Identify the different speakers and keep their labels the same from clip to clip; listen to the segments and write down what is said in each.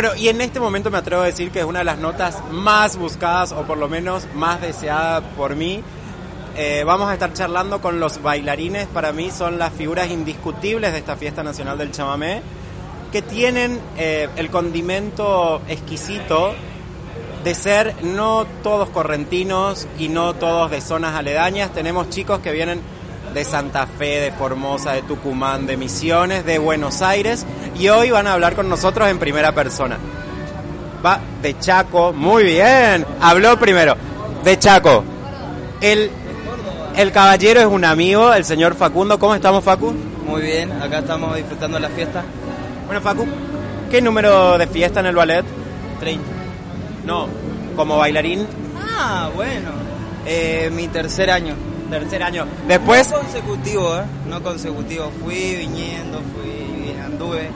Speaker 1: Bueno, y en este momento me atrevo a decir que es una de las notas más buscadas o por lo menos más deseada por mí. Eh, vamos a estar charlando con los bailarines, para mí son las figuras indiscutibles de esta fiesta nacional del chamamé, que tienen eh, el condimento exquisito de ser no todos correntinos y no todos de zonas aledañas. Tenemos chicos que vienen de Santa Fe, de Formosa, de Tucumán, de Misiones, de Buenos Aires y hoy van a hablar con nosotros en primera persona. Va de Chaco, muy bien, habló primero, de Chaco. El, el caballero es un amigo, el señor Facundo. ¿Cómo estamos, Facu?
Speaker 2: Muy bien, acá estamos disfrutando la fiesta.
Speaker 1: Bueno, Facu, ¿qué número de fiesta en el ballet?
Speaker 2: 30.
Speaker 1: No, como bailarín,
Speaker 2: Ah, bueno. Eh, mi tercer año.
Speaker 1: Tercer año. Después,
Speaker 2: No consecutivo, ¿eh? No consecutivo. Fui viniendo, fui, anduve.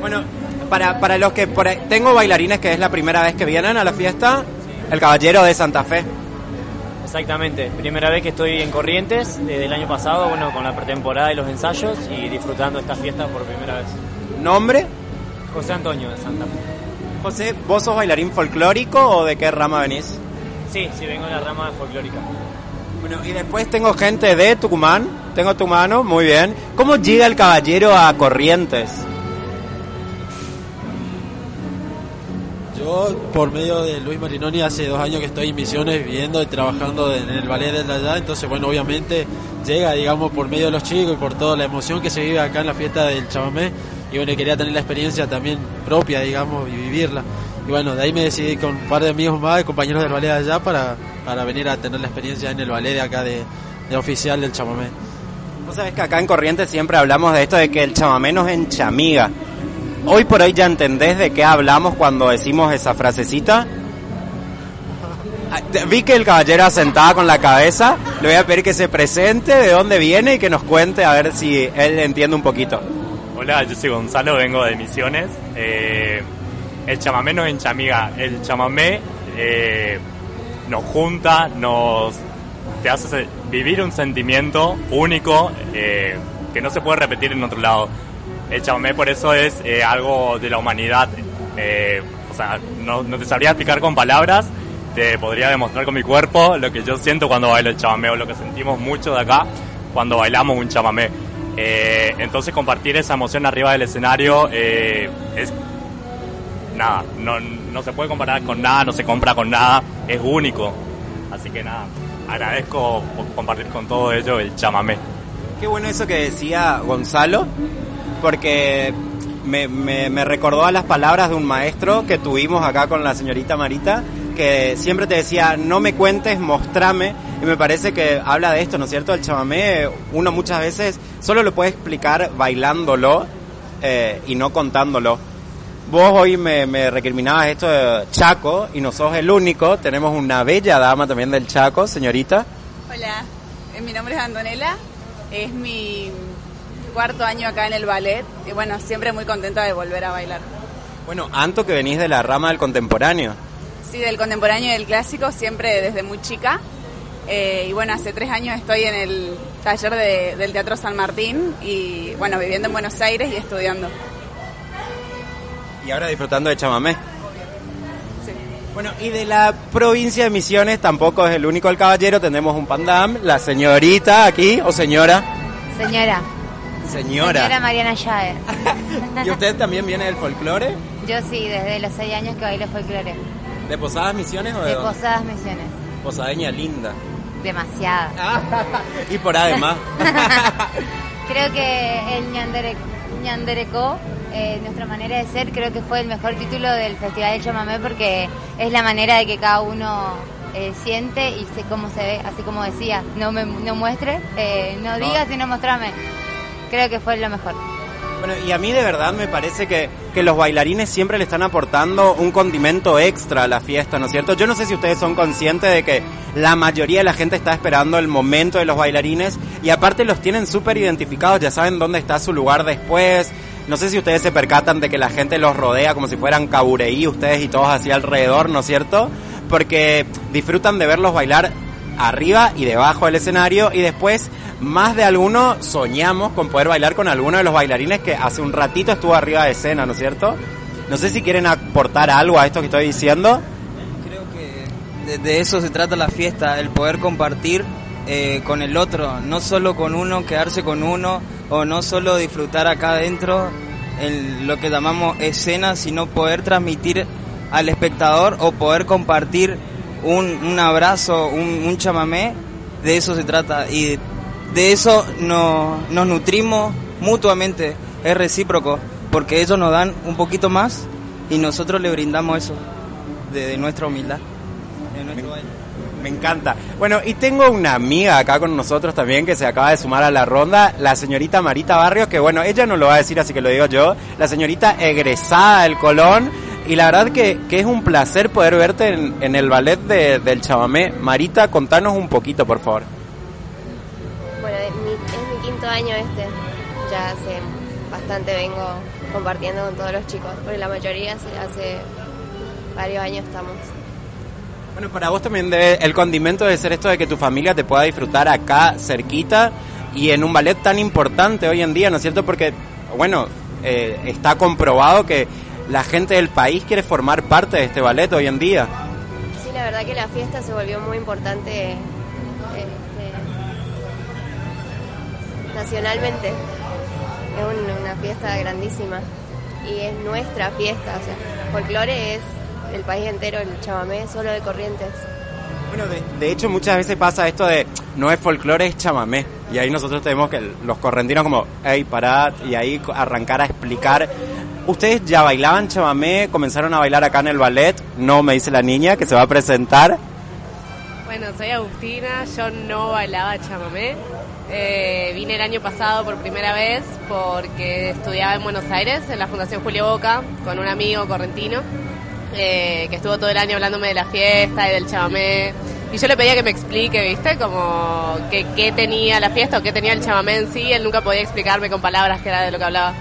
Speaker 1: bueno, para, para los que por ahí- tengo bailarines que es la primera vez que vienen a la fiesta, el caballero de Santa Fe.
Speaker 3: Exactamente, primera vez que estoy en Corrientes desde el año pasado, bueno, con la pretemporada y los ensayos y disfrutando esta fiesta por primera vez.
Speaker 1: ¿Nombre?
Speaker 3: José Antonio de Santa Fe.
Speaker 1: José, ¿vos sos bailarín folclórico o de qué rama venís?
Speaker 3: Sí, sí, vengo de la rama folclórica.
Speaker 1: Bueno, y después tengo gente de Tucumán, tengo tu mano, muy bien. ¿Cómo llega el caballero a Corrientes?
Speaker 4: Yo, por medio de Luis Marinoni, hace dos años que estoy en Misiones viviendo y trabajando en el ballet de allá, entonces, bueno, obviamente llega, digamos, por medio de los chicos y por toda la emoción que se vive acá en la fiesta del chamamé, y bueno, quería tener la experiencia también propia, digamos, y vivirla. Y bueno, de ahí me decidí con un par de amigos más, compañeros del ballet de allá, para, para venir a tener la experiencia en el ballet de acá de, de oficial del chamamé.
Speaker 1: Vos sabés que acá en Corrientes siempre hablamos de esto de que el chamamé nos enchamiga. Hoy por hoy ya entendés de qué hablamos cuando decimos esa frasecita. Ah, Vi que el caballero asentaba con la cabeza. Le voy a pedir que se presente, de dónde viene y que nos cuente a ver si él entiende un poquito.
Speaker 5: Hola, yo soy Gonzalo, vengo de Misiones. Eh, el chamamé nos enchamiga. El chamamé eh, nos junta, nos te hace vivir un sentimiento único eh, que no se puede repetir en otro lado. El chamamé por eso es eh, algo de la humanidad. Eh, o sea, no, no te sabría explicar con palabras, te podría demostrar con mi cuerpo lo que yo siento cuando bailo el chamamé o lo que sentimos mucho de acá cuando bailamos un chamamé. Eh, entonces compartir esa emoción arriba del escenario eh, es nada, no, no se puede comparar con nada, no se compra con nada, es único. Así que nada, agradezco por compartir con todo ello el chamamé.
Speaker 1: Qué bueno eso que decía Gonzalo, porque me, recordó a las palabras de un maestro que tuvimos acá con la señorita Marita, que siempre te decía, no me cuentes, mostrame, y me parece que habla de esto, ¿no es cierto? El chamamé, uno muchas veces solo lo puede explicar bailándolo eh, y no contándolo. Vos hoy me, me recriminabas esto de Chaco y no sos el único, tenemos una bella dama también del Chaco, señorita.
Speaker 6: Hola, eh, mi nombre es Antonella, es mi cuarto año acá en el ballet y bueno, siempre muy contenta de volver a bailar.
Speaker 1: Bueno, Anto que venís de la rama del contemporáneo.
Speaker 6: Sí, del contemporáneo y del clásico, siempre desde muy chica. Eh, y bueno, hace tres años estoy en el taller de- del Teatro San Martín y bueno, viviendo en Buenos Aires y estudiando.
Speaker 1: Y ahora disfrutando de chamamé.
Speaker 6: Sí.
Speaker 1: Bueno, y de la provincia de Misiones tampoco es el único el caballero, tenemos un pandam, la señorita aquí, o señora.
Speaker 7: Señora.
Speaker 1: Señora.
Speaker 7: Señora Mariana Yae.
Speaker 1: ¿Y usted también viene del folclore?
Speaker 7: Yo sí, desde los seis años que bailo folclore.
Speaker 1: ¿De Posadas Misiones o de,
Speaker 7: De
Speaker 1: dónde?
Speaker 7: Posadas Misiones.
Speaker 1: Posadeña linda.
Speaker 7: Demasiada.
Speaker 1: y por además.
Speaker 7: Creo que el ñandere, ñanderecó, eh, nuestra manera de ser, creo que fue el mejor título del Festival del Chamamé porque es la manera de que cada uno eh, siente y sé cómo se ve, así como decía, no me no muestre, eh, no
Speaker 1: No.
Speaker 7: digas sino mostrame. creo que fue lo mejor.
Speaker 1: Bueno, y a mí de verdad me parece que, que los bailarines siempre le están aportando un condimento extra a la fiesta, ¿no es cierto? Yo no sé si ustedes son conscientes de que la mayoría de la gente está esperando el momento de los bailarines y aparte los tienen súper identificados, ya saben dónde está su lugar después. No sé si ustedes se percatan de que la gente los rodea como si fueran cabureí, ustedes y todos así alrededor, ¿no es cierto? Porque disfrutan de verlos bailar arriba y debajo del escenario y después más de alguno soñamos con poder bailar con alguno de los bailarines que hace un ratito estuvo arriba de escena, ¿no es cierto? No sé si quieren aportar algo a esto que estoy diciendo.
Speaker 2: Creo que de, eso se trata la fiesta, el poder compartir eh, con el otro, no solo con uno, quedarse con uno, o no solo disfrutar acá adentro en lo que llamamos escena, sino poder transmitir al espectador o poder compartir un, un abrazo, un, un chamamé, de eso se trata. Y de eso no, nos nutrimos mutuamente, es recíproco, porque ellos nos dan un poquito más y nosotros le brindamos eso de, de nuestra humildad, de nuestro baile.
Speaker 1: Me encanta. Bueno, y tengo una amiga acá con nosotros también que se acaba de sumar a la ronda, la señorita Marita Barrios, que bueno, ella no lo va a decir, así que lo digo yo, la señorita egresada del Colón, y la verdad que, que es un placer poder verte en, el ballet de- del chamamé. Marita, contanos un poquito, por favor.
Speaker 8: Bueno, es mi, es mi quinto año este. Ya hace bastante vengo compartiendo con todos los chicos, porque la mayoría hace, hace varios años estamos.
Speaker 1: Bueno, para vos también debe, el condimento debe ser esto de que tu familia te pueda disfrutar acá cerquita y en un ballet tan importante hoy en día, ¿no es cierto? Porque, bueno, eh, está comprobado que la gente del país quiere formar parte de este ballet hoy en día.
Speaker 8: Sí, la verdad que la fiesta se volvió muy importante este, nacionalmente. Es un- una fiesta grandísima y es nuestra fiesta. O sea, folclore es el país entero, el chamamé solo de Corrientes.
Speaker 1: Bueno, de, de hecho muchas veces pasa esto de no es folclore, es chamamé. Y ahí nosotros tenemos que los correntinos como, hey, parad, y ahí arrancar a explicar. ¿Ustedes ya bailaban chamamé? ¿Comenzaron a bailar acá en el ballet? No, me dice la niña que se va a presentar.
Speaker 9: Bueno, soy Agustina, yo no bailaba chamamé. Eh, vine el año pasado por primera vez porque estudiaba en Buenos Aires, en la Fundación Julio Boca, con un amigo correntino, eh, que estuvo todo el año hablándome de la fiesta y del chamamé. Y yo le pedía que me explique, ¿viste? Como que, qué tenía la fiesta o qué tenía el chamamé en sí. Él nunca podía explicarme con palabras que era de lo que hablaba.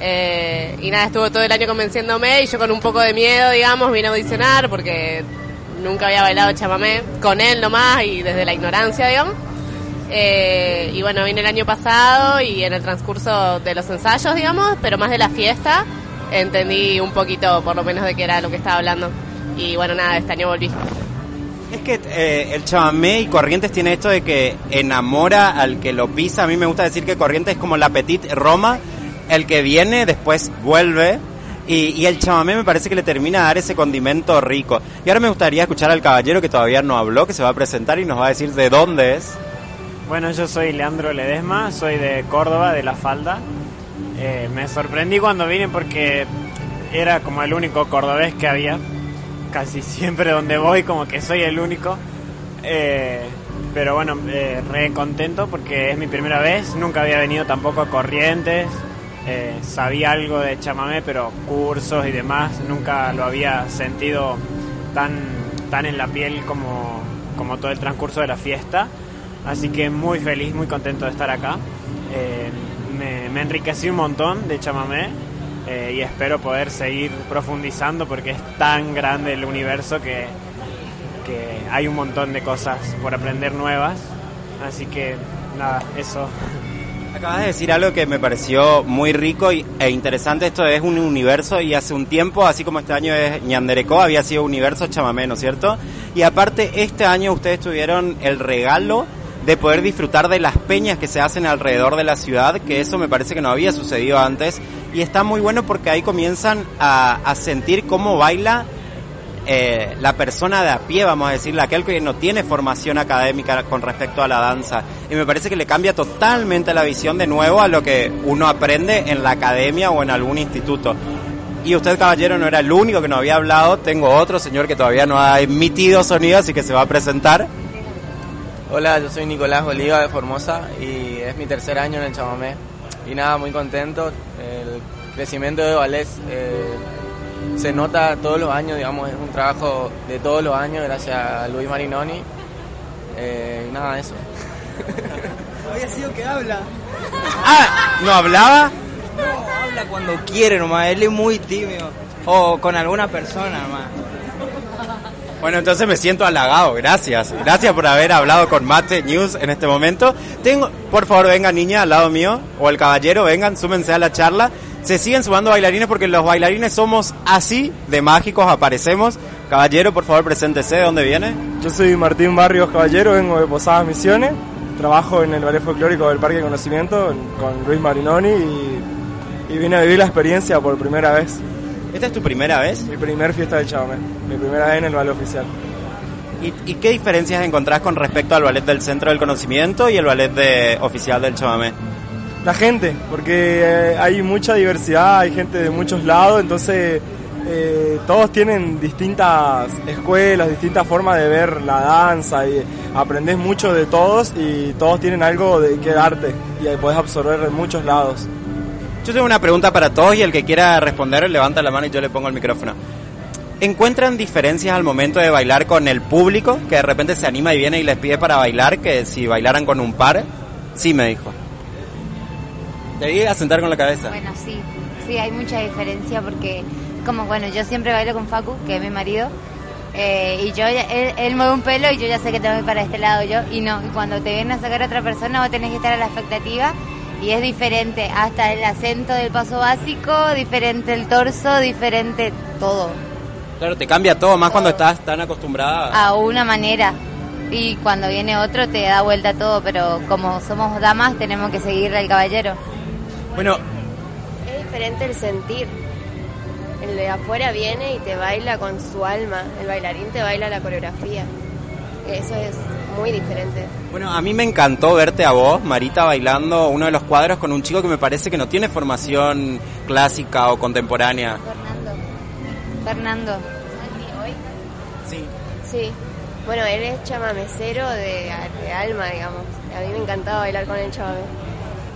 Speaker 9: Eh, y nada, estuvo todo el año convenciéndome y yo con un poco de miedo, digamos, vine a audicionar porque nunca había bailado chamamé con él nomás y desde la ignorancia, digamos. Eh, y bueno, vine el año pasado y en el transcurso de los ensayos, digamos, pero más de la fiesta, entendí un poquito por lo menos de qué era lo que estaba hablando. Y bueno, nada, este año volví.
Speaker 1: Es que eh, el chamamé y Corrientes tiene esto de que enamora al que lo pisa. A mí me gusta decir que Corrientes es como la Petit Roma, el que viene después vuelve. Y, y el chamamé me parece que le termina a dar ese condimento rico. Y ahora me gustaría escuchar al caballero que todavía no habló, que se va a presentar y nos va a decir de dónde es.
Speaker 10: Bueno, yo soy Leandro Ledesma, soy de Córdoba, de La Falda. Eh, me sorprendí cuando vine porque era como el único cordobés que había. Casi siempre donde voy como que soy el único. Eh, pero bueno, eh, re contento porque es mi primera vez. Nunca había venido tampoco a Corrientes. Sabía algo de chamamé, pero cursos y demás nunca lo había sentido tan, tan en la piel como, como todo el transcurso de la fiesta. Así que muy feliz, muy contento de estar acá. Me, me enriquecí un montón de chamamé eh, y espero poder seguir profundizando porque es tan grande el universo que, que hay un montón de cosas por aprender nuevas. Así que nada, eso.
Speaker 1: Acabas de decir algo que me pareció muy rico e interesante. Esto es un universo y hace un tiempo, así como este año es Ñanderecó, había sido universo chamamé, ¿no es cierto? Y aparte, este año ustedes tuvieron el regalo de poder disfrutar de las peñas que se hacen alrededor de la ciudad, que eso me parece que no había sucedido antes. Y está muy bueno porque ahí comienzan a, sentir cómo baila eh, la persona de a pie, vamos a decirle, aquel que no tiene formación académica con respecto a la danza. Y me parece que le cambia totalmente la visión de nuevo a lo que uno aprende en la academia o en algún instituto. Y usted, caballero, no era el único que no había hablado. Tengo otro señor que todavía no ha emitido sonido, así que se va a presentar.
Speaker 11: Hola, yo soy Nicolás Oliva de Formosa y es mi tercer año en el chamamé. y nada, muy contento. El crecimiento de ballet eh, se nota todos los años, digamos, es un trabajo de todos los años gracias a Luis Marinoni. Eh, y nada, eso.
Speaker 2: Había sido que habla.
Speaker 1: Ah, ¿no hablaba?
Speaker 2: No, habla cuando quiere nomás, él es muy tímido. O con alguna persona nomás.
Speaker 1: Bueno, entonces me siento halagado, gracias. Gracias por haber hablado con Mate News en este momento. Tengo, por favor, venga niña al lado mío, o el caballero, vengan, súmense a la charla. Se siguen sumando bailarines porque los bailarines somos así de mágicos, aparecemos. Caballero, por favor, preséntese, ¿de dónde viene?
Speaker 12: Yo soy Martín Barrios Caballero, vengo de Posadas Misiones, trabajo en el Ballet Folclórico del Parque de Conocimiento con Luis Marinoni y, y vine a vivir la experiencia por primera vez.
Speaker 1: ¿Esta es tu primera vez?
Speaker 12: Mi primer fiesta del chamamé, mi primera vez en el ballet oficial.
Speaker 1: ¿Y, ¿Y, qué diferencias encontrás con respecto al ballet del Centro del Conocimiento y el ballet de, oficial del chamamé?
Speaker 12: La gente, porque eh, hay mucha diversidad, hay gente de muchos lados, entonces eh, todos tienen distintas escuelas, distintas formas de ver la danza y aprendes mucho de todos y todos tienen algo de que darte y ahí puedes absorber de muchos lados.
Speaker 1: Yo tengo una pregunta para todos y el que quiera responder levanta la mano y yo le pongo el micrófono. ¿Encuentran diferencias al momento de bailar con el público que de repente se anima y viene y les pide para bailar que si bailaran con un par? Sí, me dijo. Te a sentar con la cabeza.
Speaker 7: Bueno, sí, sí, hay mucha diferencia porque, como bueno, yo siempre bailo con Facu, que es mi marido, eh, y yo, él, él, mueve un pelo y yo ya sé que tengo que ir para este lado yo, y no, y cuando te viene a sacar otra persona vos tenés que estar a la expectativa y es diferente, hasta el acento del paso básico, diferente el torso, diferente todo.
Speaker 1: Claro, te cambia todo, más cuando estás tan acostumbrada.
Speaker 7: A una manera. Y cuando viene otro te da vuelta todo, pero como somos damas tenemos que seguirle al caballero.
Speaker 1: Bueno.
Speaker 8: Es diferente el sentir. El de afuera viene y te baila con su alma. El bailarín te baila la coreografía. Eso es muy diferente.
Speaker 1: Bueno, a mí me encantó verte a vos, Marita, bailando uno de los cuadros con un chico que me parece que no tiene formación clásica o contemporánea.
Speaker 7: Fernando.
Speaker 1: Sí.
Speaker 8: Sí. Bueno, él es chamamecero de, de alma, digamos. A mí me encantaba bailar con el chamamé.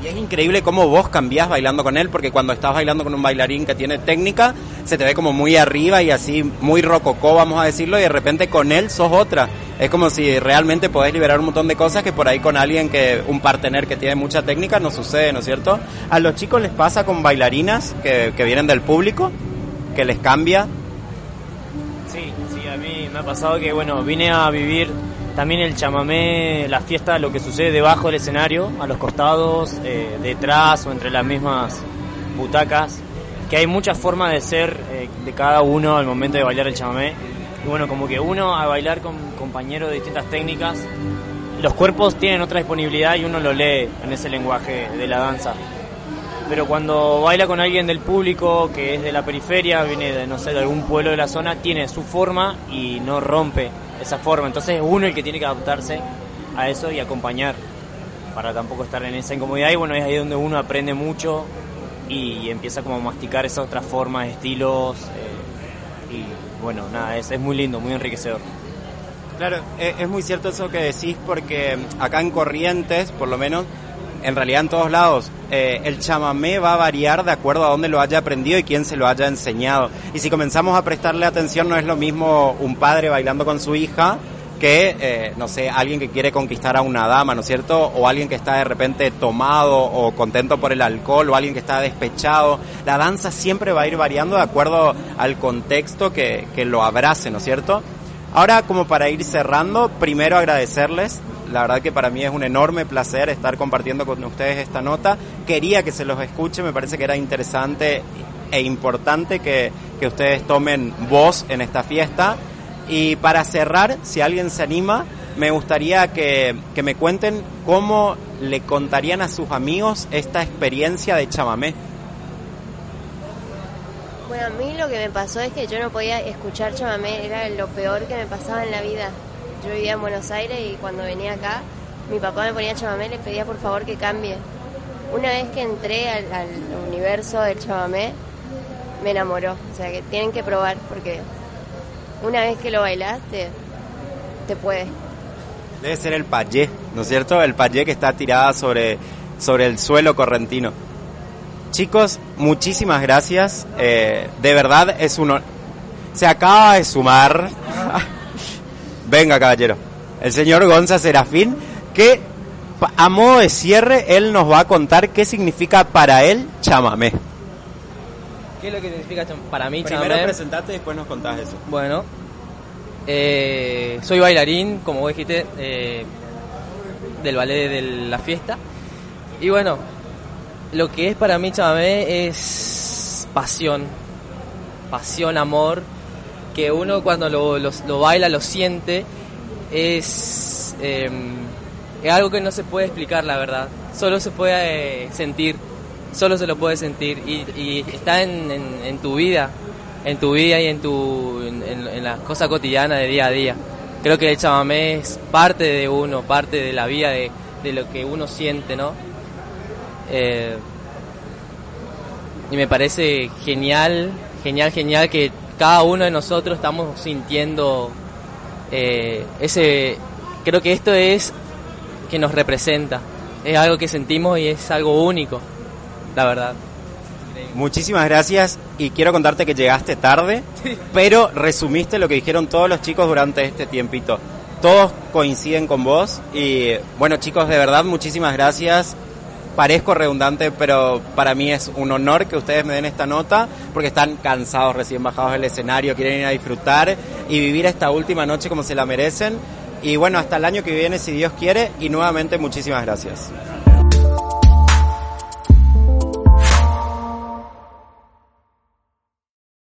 Speaker 1: Y es increíble cómo vos cambiás bailando con él, porque cuando estás bailando con un bailarín que tiene técnica, se te ve como muy arriba y así muy rococó, vamos a decirlo, y de repente con él sos otra. Es como si realmente podés liberar un montón de cosas que por ahí con alguien que, un partener que tiene mucha técnica, no sucede, ¿no es cierto? A los chicos les pasa con bailarinas que, que vienen del público, que les cambia.
Speaker 3: Sí, sí, a mí me ha pasado que, bueno, vine a vivir también el chamamé, la fiesta, lo que sucede debajo del escenario, a los costados, eh, detrás o entre las mismas butacas, que hay muchas formas de ser eh, de cada uno al momento de bailar el chamamé. Y bueno, como que uno a bailar con compañeros de distintas técnicas, los cuerpos tienen otra disponibilidad y uno lo lee en ese lenguaje de la danza. Pero cuando baila con alguien del público que es de la periferia, viene de, no sé, de algún pueblo de la zona, tiene su forma y no rompe esa forma. Entonces es uno el que tiene que adaptarse a eso y acompañar para tampoco estar en esa incomodidad. Y bueno, es ahí donde uno aprende mucho y empieza como a masticar esas otras formas, estilos. Eh, y bueno, nada, es, es muy lindo, muy enriquecedor.
Speaker 1: Claro, es, muy cierto eso que decís porque acá en Corrientes, por lo menos, en realidad en todos lados, eh, el chamamé va a variar de acuerdo a dónde lo haya aprendido y quién se lo haya enseñado. Y si comenzamos a prestarle atención, no es lo mismo un padre bailando con su hija que, eh, no sé, alguien que quiere conquistar a una dama, ¿no es cierto? O alguien que está de repente tomado o contento por el alcohol o alguien que está despechado. La danza siempre va a ir variando de acuerdo al contexto que, que lo abrace, ¿no es cierto? Ahora, como para ir cerrando, primero agradecerles la verdad que para mí es un enorme placer estar compartiendo con ustedes esta nota. Quería que se los escuche, me parece que era interesante e importante que, que ustedes tomen voz en esta fiesta. Y para cerrar, si alguien se anima, me gustaría que, que me cuenten cómo le contarían a sus amigos esta experiencia de chamamé.
Speaker 8: Bueno, a mí lo que me pasó es que yo no podía escuchar chamamé, era lo peor que me pasaba en la vida. Yo vivía en Buenos Aires y cuando venía acá, mi papá me ponía chamamé y le pedía por favor que cambie. Una vez que entré al, universo del chamamé, me enamoró. O sea que tienen que probar porque una vez que lo bailaste, te puede.
Speaker 1: Debe ser el payé, ¿no es cierto? El payé que está tirada sobre, sobre el suelo correntino. Chicos, muchísimas gracias. Eh, de verdad es uno. Se acaba de sumar. Venga, caballero. El señor Gonza Serafín, que a modo de cierre, él nos va a contar qué significa para él chamamé.
Speaker 13: ¿Qué es lo que significa para mí
Speaker 1: Primero
Speaker 13: chamamé?
Speaker 1: presentate y después nos contás eso.
Speaker 13: Bueno, eh, soy bailarín, como vos dijiste, eh, del ballet de la fiesta. Y bueno, lo que es para mí chamamé es pasión, pasión, amor, que uno cuando lo, lo- baila, lo siente, es, eh, es algo que no se puede explicar, la verdad. Solo se puede eh, sentir, solo se lo puede sentir y, está en, en- tu vida, en tu vida y en, tu, en- en las cosas cotidianas de día a día. Creo que el chamamé es parte de uno, parte de la vida, de, de lo que uno siente, ¿no? Eh, y me parece genial, genial, genial que cada uno de nosotros estamos sintiendo eh, ese... Creo que esto es que nos representa, es algo que sentimos y es algo único, la verdad.
Speaker 1: Muchísimas gracias y quiero contarte que llegaste tarde, pero resumiste lo que dijeron todos los chicos durante este tiempito. Todos coinciden con vos y bueno chicos, de verdad muchísimas gracias. Parezco redundante, pero para mí es un honor que ustedes me den esta nota porque están cansados, recién bajados del escenario, quieren ir a disfrutar y vivir esta última noche como se la merecen. Y bueno, hasta el año que viene, si Dios quiere, y nuevamente muchísimas gracias.